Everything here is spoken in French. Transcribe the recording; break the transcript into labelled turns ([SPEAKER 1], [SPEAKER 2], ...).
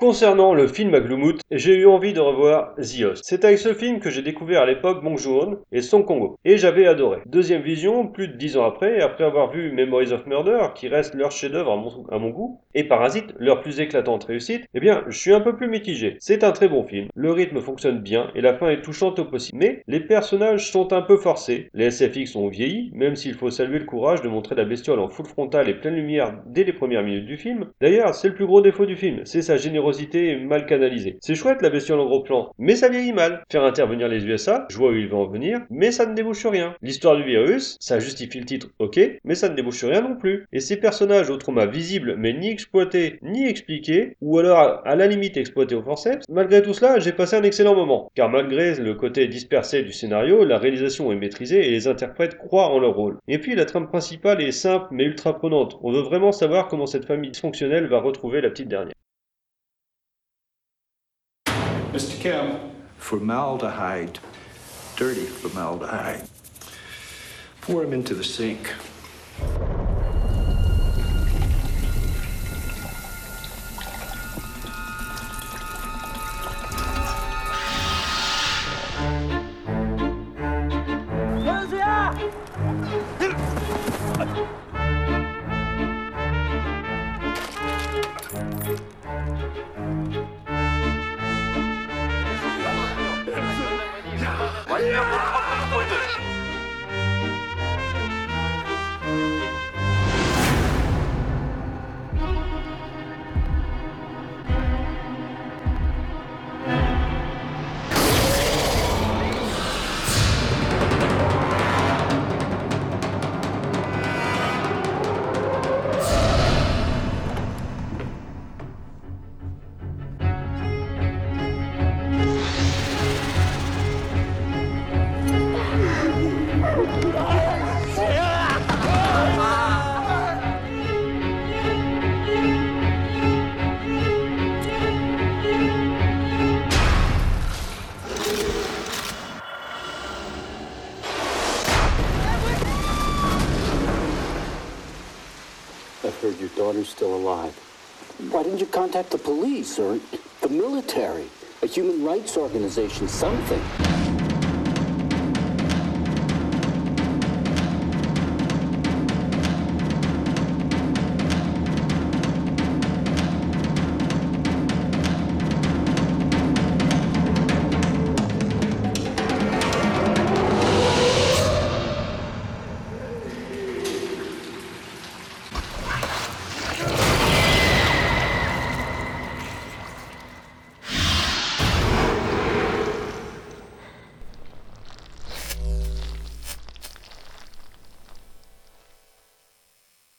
[SPEAKER 1] Concernant le film à j'ai eu envie de revoir The Host. C'est avec ce film que j'ai découvert à l'époque Bong Joon et Song Kongo. Et j'avais adoré. Deuxième vision, plus de dix ans après, après avoir vu Memories of Murder, qui reste leur chef-d'œuvre à, mon, goût, et Parasite, leur plus éclatante réussite, eh bien, je suis un peu plus mitigé. C'est un très bon film, le rythme fonctionne bien et la fin est touchante au possible. Mais les personnages sont un peu forcés. Les SFX ont vieilli, même s'il faut saluer le courage de montrer la bestiole en full frontal et pleine lumière dès les premières minutes du film. D'ailleurs, c'est le plus gros défaut du film, c'est sa générosité mal canalisée. C'est chouette la bestiole en gros plan, mais ça vieillit mal. Faire intervenir les USA, je vois où ils vont en venir, mais ça ne débouche rien. L'histoire du virus, ça justifie le titre, ok, mais ça ne débouche rien non plus. Et ces personnages autrement visibles, mais ni exploités, ni expliqués, ou alors à la limite exploités au forceps, malgré tout cela, j'ai passé un excellent moment. Car malgré le côté dispersé du scénario, la réalisation est maîtrisée et les interprètes croient en leur rôle. Et puis la trame principale est simple mais ultra prenante. On veut vraiment savoir comment cette famille dysfonctionnelle va retrouver la petite dernière.
[SPEAKER 2] Mr. Kim.
[SPEAKER 3] Formaldehyde. Dirty formaldehyde. Pour him into the sink. 돌려!
[SPEAKER 4] Heard your daughter's still alive. Why didn't you contact the police or the military, a human rights organization, something?